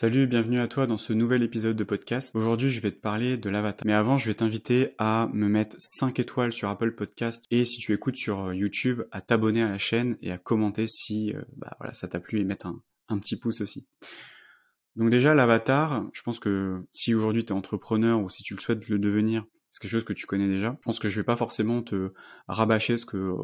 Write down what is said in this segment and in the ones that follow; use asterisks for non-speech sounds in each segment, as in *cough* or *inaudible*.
Salut, bienvenue à toi dans ce nouvel épisode de podcast. Aujourd'hui, je vais te parler de l'avatar. Mais avant, je vais t'inviter à me mettre 5 étoiles sur Apple Podcast et si tu écoutes sur euh, YouTube, à t'abonner à la chaîne et à commenter si euh, bah, voilà, ça t'a plu et mettre un, un petit pouce aussi. Donc déjà, l'avatar, je pense que si aujourd'hui tu es entrepreneur ou si tu le souhaites le devenir, c'est quelque chose que tu connais déjà. Je pense que je vais pas forcément te rabâcher ce que,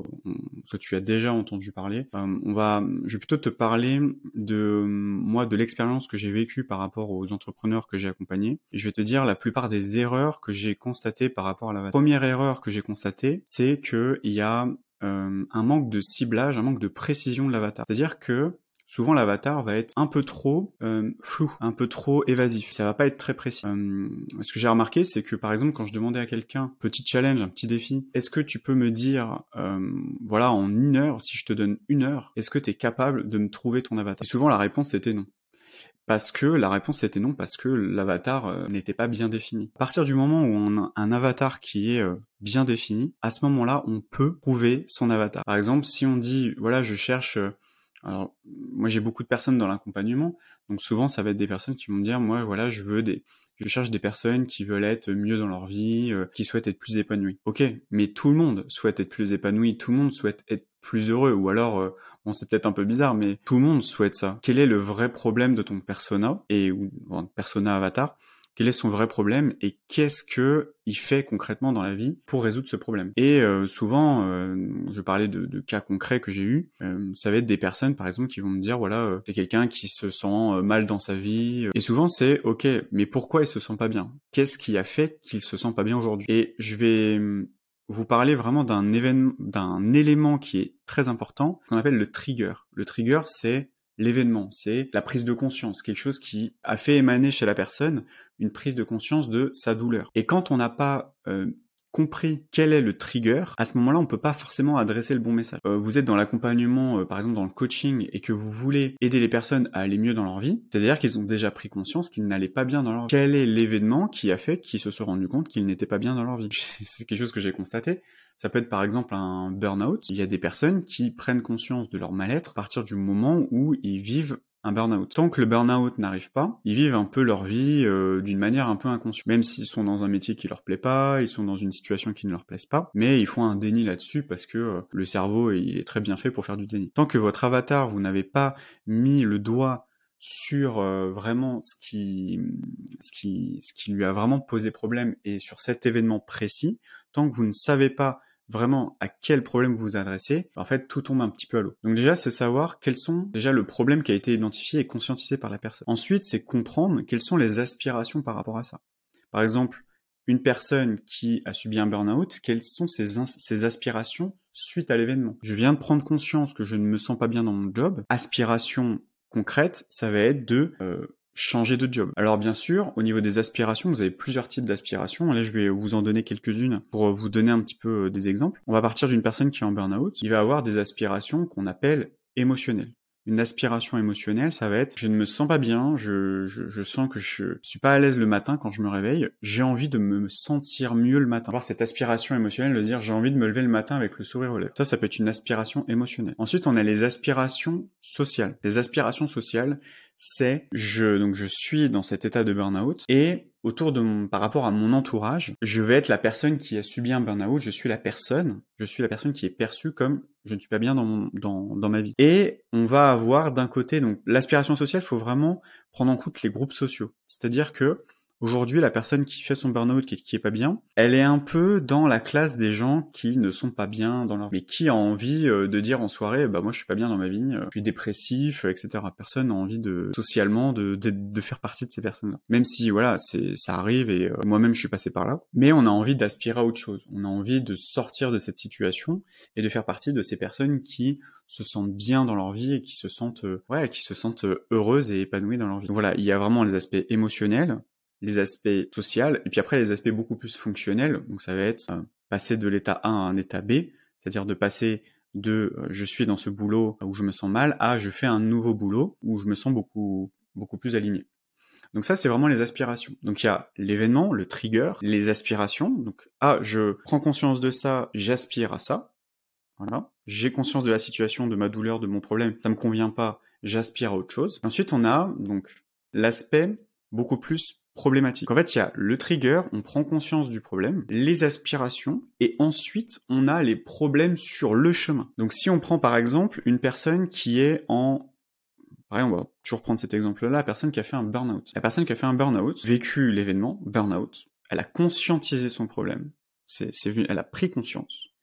ce que tu as déjà entendu parler. Euh, on va, je vais plutôt te parler de moi, de l'expérience que j'ai vécue par rapport aux entrepreneurs que j'ai accompagnés. Et je vais te dire la plupart des erreurs que j'ai constatées par rapport à la première erreur que j'ai constatée, c'est qu'il y a euh, un manque de ciblage, un manque de précision de l'avatar. C'est-à-dire que souvent l'avatar va être un peu trop euh, flou, un peu trop évasif. Ça va pas être très précis. Euh, ce que j'ai remarqué, c'est que par exemple, quand je demandais à quelqu'un, petit challenge, un petit défi, est-ce que tu peux me dire, euh, voilà, en une heure, si je te donne une heure, est-ce que tu es capable de me trouver ton avatar? Et souvent la réponse était non. Parce que la réponse était non, parce que l'avatar n'était pas bien défini. À partir du moment où on a un avatar qui est bien défini, à ce moment-là, on peut trouver son avatar. Par exemple, si on dit, voilà, je cherche alors, moi, j'ai beaucoup de personnes dans l'accompagnement, donc souvent, ça va être des personnes qui vont me dire, moi, voilà, je veux des, je cherche des personnes qui veulent être mieux dans leur vie, euh, qui souhaitent être plus épanouies. Ok, mais tout le monde souhaite être plus épanoui, tout le monde souhaite être plus heureux, ou alors, euh, bon, c'est peut-être un peu bizarre, mais tout le monde souhaite ça. Quel est le vrai problème de ton persona et ou persona avatar quel est son vrai problème et qu'est-ce que il fait concrètement dans la vie pour résoudre ce problème. Et euh, souvent, euh, je parlais de, cas concrets que j'ai eu, euh, ça va être des personnes par exemple qui vont me dire voilà, c'est quelqu'un qui se sent mal dans sa vie. Et souvent c'est ok, mais pourquoi il se sent pas bien? Qu'est-ce qui a fait qu'il se sent pas bien aujourd'hui? Et je vais hum, vous parler vraiment d'un événement, d'un élément qui est très important, qu'on appelle le trigger. Le trigger, c'est l'événement, c'est la prise de conscience, quelque chose qui a fait émaner chez la personne une prise de conscience de sa douleur. Et quand on n'a pas euh, compris quel est le trigger, à ce moment-là, on peut pas forcément adresser le bon message. Euh, vous êtes dans l'accompagnement, euh, par exemple dans le coaching, et que vous voulez aider les personnes à aller mieux dans leur vie, c'est-à-dire qu'ils ont déjà pris conscience qu'ils n'allaient pas bien dans leur vie. Quel est l'événement qui a fait qu'ils se sont rendus compte qu'ils n'étaient pas bien dans leur vie? *laughs* C'est quelque chose que j'ai constaté. Ça peut être par exemple un burn-out. Il y a des personnes qui prennent conscience de leur mal-être à partir du moment où ils vivent un burn-out. Tant que le burn-out n'arrive pas, ils vivent un peu leur vie euh, d'une manière un peu inconsciente. Même s'ils sont dans un métier qui leur plaît pas, ils sont dans une situation qui ne leur plaise pas, mais ils font un déni là-dessus parce que euh, le cerveau est très bien fait pour faire du déni. Tant que votre avatar, vous n'avez pas mis le doigt sur euh, vraiment ce qui, ce, qui, ce qui lui a vraiment posé problème et sur cet événement précis, tant que vous ne savez pas vraiment à quel problème vous vous adressez, en fait, tout tombe un petit peu à l'eau. Donc déjà, c'est savoir quels sont déjà le problème qui a été identifié et conscientisé par la personne. Ensuite, c'est comprendre quelles sont les aspirations par rapport à ça. Par exemple, une personne qui a subi un burn-out, quelles sont ses, aspirations suite à l'événement? Je viens de prendre conscience que je ne me sens pas bien dans mon job. Aspiration concrète, ça va être de euh, changer de job. Alors bien sûr, au niveau des aspirations, vous avez plusieurs types d'aspirations. Là, je vais vous en donner quelques-unes pour vous donner un petit peu euh, des exemples. On va partir d'une personne qui est en burn-out. Il va avoir des aspirations qu'on appelle émotionnelles une aspiration émotionnelle, ça va être je ne me sens pas bien, je sens que je suis pas à l'aise le matin quand je me réveille, j'ai envie de me sentir mieux le matin. Avoir cette aspiration émotionnelle de dire j'ai envie de me lever le matin avec le sourire aux lèvres. Ça, ça peut être une aspiration émotionnelle. Ensuite, on a les aspirations sociales. Les aspirations sociales, c'est je donc je suis dans cet état de burn-out et autour de mon, par rapport à mon entourage, je vais être la personne qui a subi un burn-out, je suis la personne, je suis la personne qui est perçue comme je ne suis pas bien dans, mon, dans, dans ma vie. Et on va avoir d'un côté, donc l'aspiration sociale, faut vraiment prendre en compte les groupes sociaux. C'est-à-dire que Aujourd'hui, la personne qui fait son burn-out, qui, qui est pas bien, elle est un peu dans la classe des gens qui ne sont pas bien dans leur vie. Mais qui a envie euh, de dire en soirée, bah moi je suis pas bien dans ma vie, euh, je suis dépressif, etc. Personne n'a envie de socialement de, de, faire partie de ces personnes-là. Même si voilà, c'est ça arrive et euh, moi-même je suis passé par là. Mais on a envie d'aspirer à autre chose. On a envie de sortir de cette situation et de faire partie de ces personnes qui se sentent bien dans leur vie et qui se sentent ouais, qui se sentent heureuses et épanouies dans leur vie. Donc voilà, il y a vraiment les aspects émotionnels, les aspects sociaux, et puis après les aspects beaucoup plus fonctionnels. Donc ça va être euh, passer de l'état A à un état B, c'est-à-dire de passer de euh, je suis dans ce boulot où je me sens mal à je fais un nouveau boulot où je me sens beaucoup beaucoup plus aligné. Donc ça c'est vraiment les aspirations. Donc il y a l'événement, le trigger, les aspirations. Donc ah je prends conscience de ça, j'aspire à ça. Voilà. J'ai conscience de la situation, de ma douleur, de mon problème, ça me convient pas, j'aspire à autre chose. Ensuite on a donc l'aspect beaucoup plus problématique. En fait, il y a le trigger, on prend conscience du problème, les aspirations, et ensuite on a les problèmes sur le chemin. Donc si on prend par exemple une personne qui est en Pareil, on va toujours prendre cet exemple-là, la personne qui a fait un burn-out. La personne qui a fait un burn-out, vécu l'événement, burn-out, elle a conscientisé son problème. C'est, elle a pris conscience.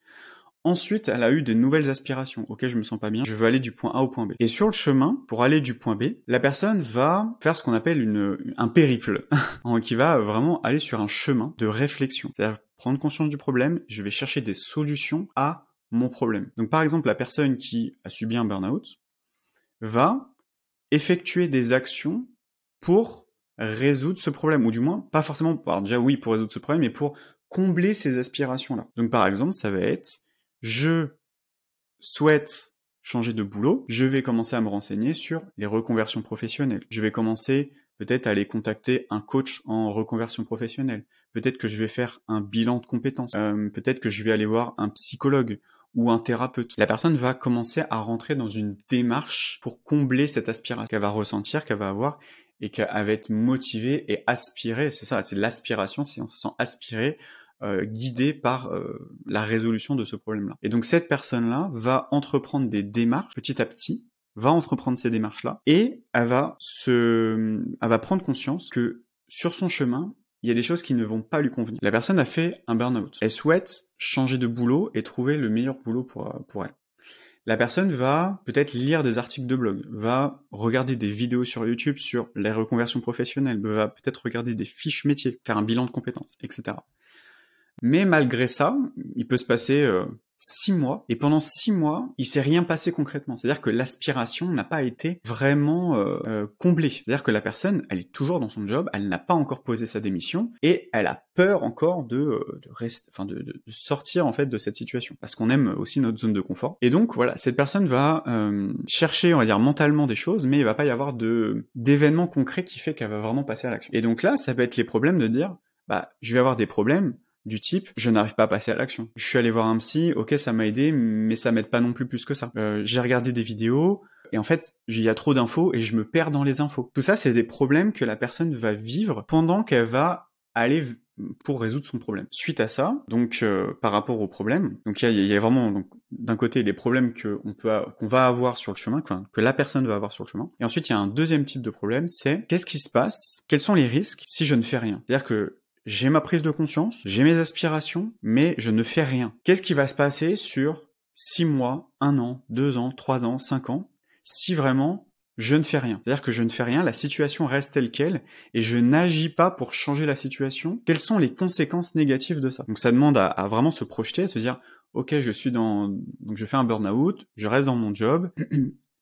Ensuite, elle a eu des nouvelles aspirations. Ok, je me sens pas bien, je veux aller du point A au point B. Et sur le chemin, pour aller du point B, la personne va faire ce qu'on appelle une, un périple, *laughs* qui va vraiment aller sur un chemin de réflexion. C'est-à-dire prendre conscience du problème, je vais chercher des solutions à mon problème. Donc par exemple, la personne qui a subi un burn-out va effectuer des actions pour résoudre ce problème, ou du moins, pas forcément, alors déjà oui, pour résoudre ce problème, mais pour combler ces aspirations-là. Donc par exemple, ça va être je souhaite changer de boulot, je vais commencer à me renseigner sur les reconversions professionnelles. Je vais commencer peut-être à aller contacter un coach en reconversion professionnelle. Peut-être que je vais faire un bilan de compétences. Euh, peut-être que je vais aller voir un psychologue ou un thérapeute. La personne va commencer à rentrer dans une démarche pour combler cette aspiration qu'elle va ressentir, qu'elle va avoir et qu'elle va être motivée et aspirée. C'est ça, c'est l'aspiration, si on se sent aspiré euh, guidé par euh, la résolution de ce problème-là. Et donc cette personne-là va entreprendre des démarches petit à petit, va entreprendre ces démarches-là, et elle va se, elle va prendre conscience que sur son chemin, il y a des choses qui ne vont pas lui convenir. La personne a fait un burn-out. Elle souhaite changer de boulot et trouver le meilleur boulot pour, pour elle. La personne va peut-être lire des articles de blog, va regarder des vidéos sur YouTube sur les reconversions professionnelles, va peut-être regarder des fiches métiers, faire un bilan de compétences, etc. Mais malgré ça, il peut se passer euh, six mois, et pendant six mois, il s'est rien passé concrètement. C'est-à-dire que l'aspiration n'a pas été vraiment euh, euh, comblée. C'est-à-dire que la personne, elle est toujours dans son job, elle n'a pas encore posé sa démission, et elle a peur encore de, de, rester, enfin de, de, sortir en fait de cette situation, parce qu'on aime aussi notre zone de confort. Et donc voilà, cette personne va chercher, on va dire mentalement des choses, mais il va pas y avoir de d'événements concrets qui fait qu'elle va vraiment passer à l'action. Et donc là, ça peut être les problèmes de dire, bah, je vais avoir des problèmes du type je n'arrive pas à passer à l'action. Je suis allé voir un psy, ok ça m'a aidé, mais ça m'aide pas non plus plus que ça. Euh, j'ai regardé des vidéos et en fait il y a trop d'infos et je me perds dans les infos. Tout ça c'est des problèmes que la personne va vivre pendant qu'elle va aller pour résoudre son problème. Suite à ça, donc euh, par rapport au problème, donc il y a, vraiment d'un côté les problèmes que on peut qu'on va avoir sur le chemin, que la personne va avoir sur le chemin. Et ensuite il y a un deuxième type de problème, c'est qu'est-ce qui se passe? Quels sont les risques si je ne fais rien? C'est-à-dire que j'ai ma prise de conscience, j'ai mes aspirations, mais je ne fais rien. Qu'est-ce qui va se passer sur 6 mois, 1 an, 2 ans, 3 ans, 5 ans, si vraiment je ne fais rien? C'est-à-dire que je ne fais rien, la situation reste telle qu'elle, et je n'agis pas pour changer la situation. Quelles sont les conséquences négatives de ça? Donc ça demande à, à, vraiment se projeter, à se dire, ok, je suis dans, donc je fais un burn-out, je reste dans mon job,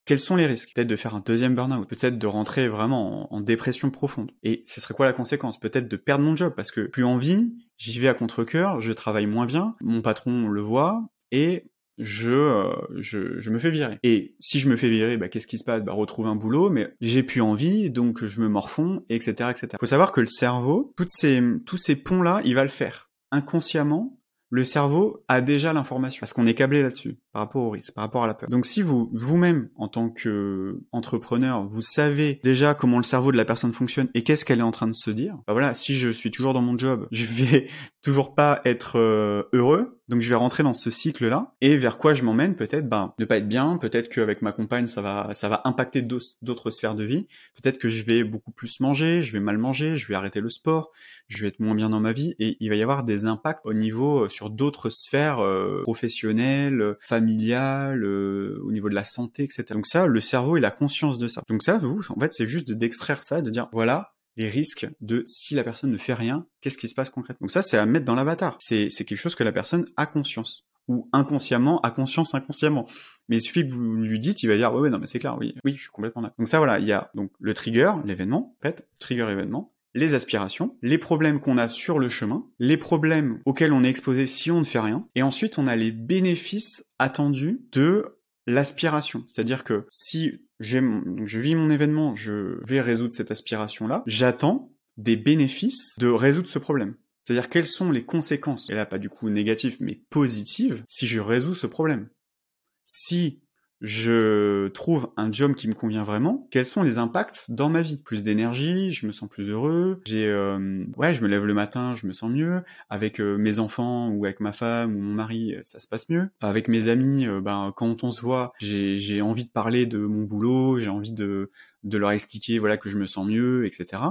quels sont les risques? Peut-être de faire un deuxième burn-out, peut-être de rentrer vraiment en, dépression profonde. Et ce serait quoi la conséquence? Peut-être de perdre mon job, parce que plus envie, j'y vais à contre-cœur, je travaille moins bien, mon patron le voit, et je, euh, me fais virer. Et si je me fais virer, bah, qu'est-ce qui se passe? Bah retrouver un boulot, mais j'ai plus envie, donc je me morfonds, etc., etc. Faut savoir que le cerveau, tous ces ponts-là, il va le faire inconsciemment. Le cerveau a déjà l'information parce qu'on est câblé là-dessus par rapport au risque, par rapport à la peur. Donc si vous vous-même en tant que entrepreneur, vous savez déjà comment le cerveau de la personne fonctionne et qu'est-ce qu'elle est en train de se dire, bah voilà, si je suis toujours dans mon job, je vais *laughs* toujours pas être euh, heureux, donc je vais rentrer dans ce cycle-là. Et vers quoi je m'emmène peut-être ben ne pas être bien, peut-être qu'avec ma compagne ça va ça va impacter d'autres sphères de vie, peut-être que je vais beaucoup plus manger, je vais mal manger, je vais arrêter le sport, je vais être moins bien dans ma vie. Et il va y avoir des impacts au niveau euh, sur d'autres sphères euh, professionnelles, familiales, euh, au niveau de la santé, etc. Donc ça, le cerveau il a conscience de ça. Donc ça, vous, en fait, c'est juste d'extraire ça, de dire voilà, les risques de si la personne ne fait rien, qu'est-ce qui se passe concrètement? Donc ça, c'est à mettre dans l'avatar. C'est, quelque chose que la personne a conscience. Ou inconsciemment, a conscience inconsciemment. Mais il suffit que vous lui dites, il va dire, ouais, ouais non, mais c'est clair, oui, oui, je suis complètement d'accord. Donc ça, voilà, il y a donc le trigger, l'événement, en fait, trigger événement, les aspirations, les problèmes qu'on a sur le chemin, les problèmes auxquels on est exposé si on ne fait rien, et ensuite on a les bénéfices attendus de l'aspiration. C'est-à-dire que si je vis mon événement, je vais résoudre cette aspiration-là, j'attends des bénéfices de résoudre ce problème. C'est-à-dire quelles sont les conséquences, et là pas du coup négatives, mais positives, si je résous ce problème. Si je trouve un job qui me convient vraiment, quels sont les impacts dans ma vie? Plus d'énergie, je me sens plus heureux, j'ai euh, ouais, je me lève le matin, je me sens mieux, avec euh, mes enfants ou avec ma femme ou mon mari, euh, ça se passe mieux. Avec mes amis, ben quand on se voit, j'ai envie de parler de mon boulot, j'ai envie de de leur expliquer voilà que je me sens mieux, etc.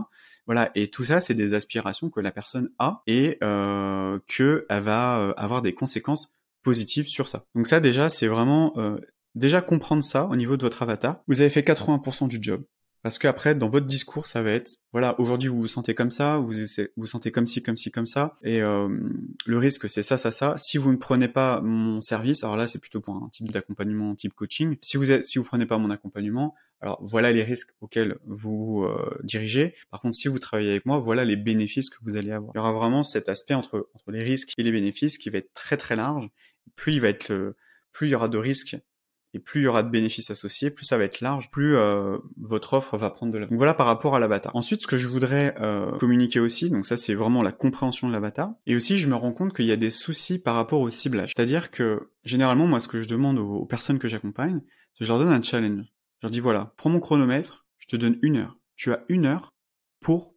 Voilà, et tout ça, c'est des aspirations que la personne a et euh, que elle va avoir des conséquences positives sur ça. Donc ça déjà, c'est vraiment déjà comprendre ça au niveau de votre avatar, vous avez fait 80% du job. Parce qu'après, dans votre discours, ça va être, voilà, aujourd'hui vous vous sentez comme ça, vous vous sentez comme ci, comme ci, comme ça, et euh, le risque c'est ça, ça, ça. Si vous ne prenez pas mon service, alors là c'est plutôt pour un type d'accompagnement, type coaching. Si vous êtes, prenez pas mon accompagnement, alors voilà les risques auxquels vous euh, dirigez. Par contre, si vous travaillez avec moi, voilà les bénéfices que vous allez avoir. Il y aura vraiment cet aspect entre entre les risques et les bénéfices qui va être très très large. Plus plus il y aura de risques et plus il y aura de bénéfices associés, plus ça va être large, plus euh, votre offre va prendre de la. Donc voilà par rapport à l'avatar. Ensuite, ce que je voudrais euh, communiquer aussi, donc ça c'est vraiment la compréhension de l'avatar, et aussi je me rends compte qu'il y a des soucis par rapport au ciblage. C'est-à-dire que généralement moi ce que je demande aux, personnes que j'accompagne, c'est que je leur donne un challenge. Je leur dis voilà, prends mon chronomètre, je te donne une heure. Tu as une heure pour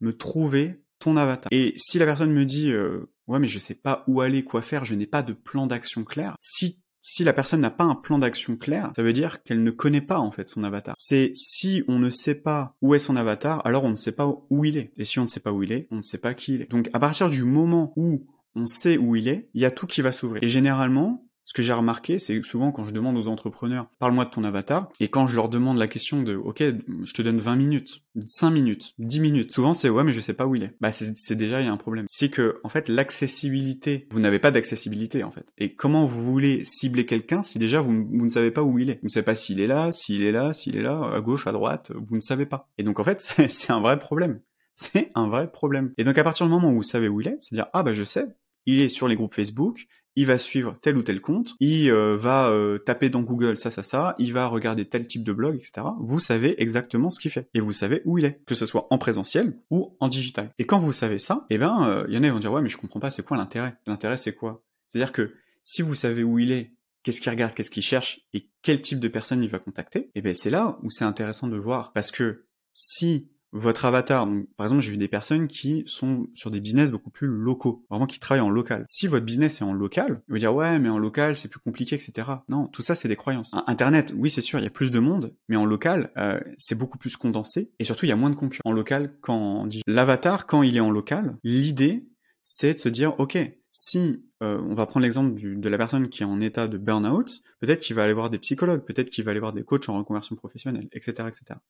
me trouver ton avatar. Et si la personne me dit euh, ouais mais je sais pas où aller, quoi faire, je n'ai pas de plan d'action clair, si si la personne n'a pas un plan d'action clair, ça veut dire qu'elle ne connaît pas en fait son avatar. C'est si on ne sait pas où est son avatar, alors on ne sait pas où il est. Et si on ne sait pas où il est, on ne sait pas qui il est. Donc à partir du moment où on sait où il est, il y a tout qui va s'ouvrir. Et généralement, ce que j'ai remarqué, c'est souvent quand je demande aux entrepreneurs, parle-moi de ton avatar, et quand je leur demande la question de, ok, je te donne 20 minutes, 5 minutes, 10 minutes, souvent c'est ouais, mais je sais pas où il est. Bah c'est déjà, il y a un problème. C'est que, en fait, l'accessibilité, vous n'avez pas d'accessibilité, en fait. Et comment vous voulez cibler quelqu'un si déjà vous, vous, ne savez pas où il est? Vous ne savez pas s'il est là, s'il est là, s'il est là, à gauche, à droite, vous ne savez pas. Et donc en fait, *laughs* c'est un vrai problème. C'est un vrai problème. Et donc à partir du moment où vous savez où il est, c'est-à-dire, ah bah je sais, il est sur les groupes Facebook, il va suivre tel ou tel compte, il euh, va euh, taper dans Google ça, ça, ça, il va regarder tel type de blog, etc. Vous savez exactement ce qu'il fait et vous savez où il est, que ce soit en présentiel ou en digital. Et quand vous savez ça, eh ben, euh, il y en a qui vont dire ouais mais je comprends pas, c'est quoi l'intérêt? L'intérêt c'est quoi? C'est-à-dire que si vous savez où il est, qu'est-ce qu'il regarde, qu'est-ce qu'il cherche et quel type de personne il va contacter, eh ben c'est là où c'est intéressant de voir parce que si votre avatar. Par exemple, j'ai vu des personnes qui sont sur des business beaucoup plus locaux, vraiment qui travaillent en local. Si votre business est en local, vous dire ouais, mais en local c'est plus compliqué, etc. Non, tout ça c'est des croyances. Internet, oui c'est sûr, il y a plus de monde, mais en local euh, c'est beaucoup plus condensé et surtout il y a moins de concurrents. En local, on dit l'avatar, quand il est en local, l'idée c'est de se dire ok, si euh, on va prendre l'exemple de la personne qui est en état de burn-out, peut-être qu'il va aller voir des psychologues, peut-être qu'il va aller voir des coachs en reconversion professionnelle, etc., etc.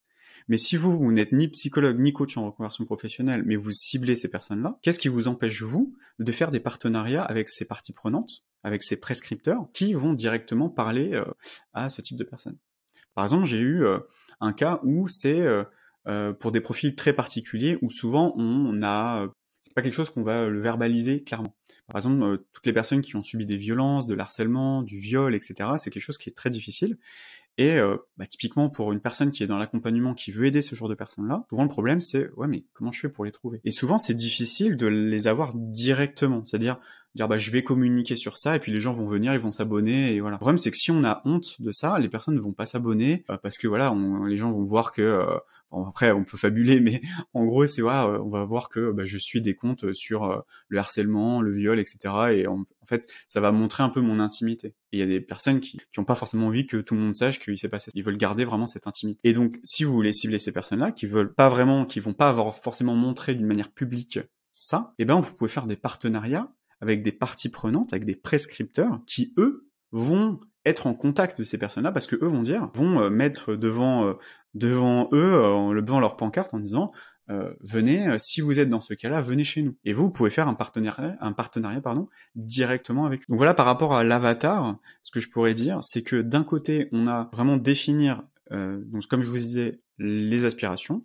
Mais si vous, vous n'êtes ni psychologue ni coach en reconversion professionnelle, mais vous ciblez ces personnes-là, qu'est-ce qui vous empêche, vous, de faire des partenariats avec ces parties prenantes, avec ces prescripteurs, qui vont directement parler euh, à ce type de personnes? Par exemple, j'ai eu euh, un cas où c'est euh, pour des profils très particuliers, où souvent on a... c'est pas quelque chose qu'on va le verbaliser clairement. Par exemple, toutes les personnes qui ont subi des violences, de l'harcèlement, du viol, etc., c'est quelque chose qui est très difficile. Et euh, bah, typiquement pour une personne qui est dans l'accompagnement, qui veut aider ce genre de personnes-là, souvent le problème c'est ouais mais comment je fais pour les trouver? Et souvent c'est difficile de les avoir directement, c'est-à-dire dire bah je vais communiquer sur ça et puis les gens vont venir, ils vont s'abonner et voilà. Le problème c'est que si on a honte de ça, les personnes ne vont pas s'abonner euh, parce que voilà, les gens vont voir que euh, bon, après on peut fabuler *laughs* mais en gros c'est voilà, on va voir que bah, je suis des comptes sur le harcèlement, le viol, etc. Et en fait ça va montrer un peu mon intimité. Il y a des personnes qui qui ont pas forcément envie que tout le monde sache qu'il s'est passé. Ils veulent garder vraiment cette intimité. Et donc si vous voulez cibler ces personnes-là qui veulent pas vraiment, qui vont pas avoir forcément montré d'une manière publique ça, eh ben vous pouvez faire des partenariats avec des parties prenantes, avec des prescripteurs qui, eux, vont être en contact de ces personnes-là parce que eux vont dire, vont euh, mettre devant euh, devant eux, euh, devant leur pancarte en disant venez, si vous êtes dans ce cas-là, venez chez nous. Et vous, pouvez faire un partenariat, un partenariat pardon, directement avec nous. Donc voilà, par rapport à l'avatar, ce que je pourrais dire, c'est que d'un côté, on a vraiment définir, donc comme je vous disais, les aspirations,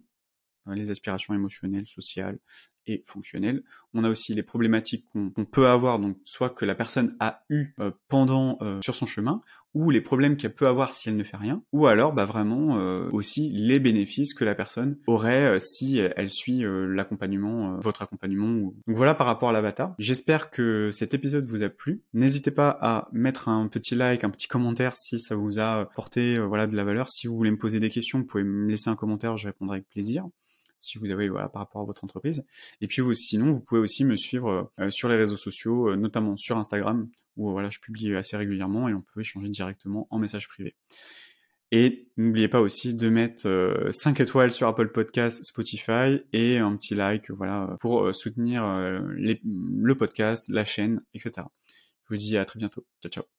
les aspirations émotionnelles, sociales, et fonctionnel. On a aussi les problématiques qu'on peut avoir, donc soit que la personne a eu euh, pendant euh, sur son chemin, ou les problèmes qu'elle peut avoir si elle ne fait rien, ou alors bah vraiment euh, aussi les bénéfices que la personne aurait euh, si elle suit euh, l'accompagnement, votre accompagnement. Donc voilà par rapport à l'avatar. J'espère que cet épisode vous a plu. N'hésitez pas à mettre un petit like, un petit commentaire si ça vous a porté voilà de la valeur. Si vous voulez me poser des questions, vous pouvez me laisser un commentaire, je répondrai avec plaisir si vous avez voilà par rapport à votre entreprise. Et puis sinon, vous pouvez aussi me suivre sur les réseaux sociaux, notamment sur Instagram, où voilà, je publie assez régulièrement et on peut échanger directement en message privé. Et n'oubliez pas aussi de mettre 5 étoiles sur Apple Podcast, Spotify et un petit like voilà, pour soutenir le podcast, la chaîne, etc. Je vous dis à très bientôt. Ciao, ciao.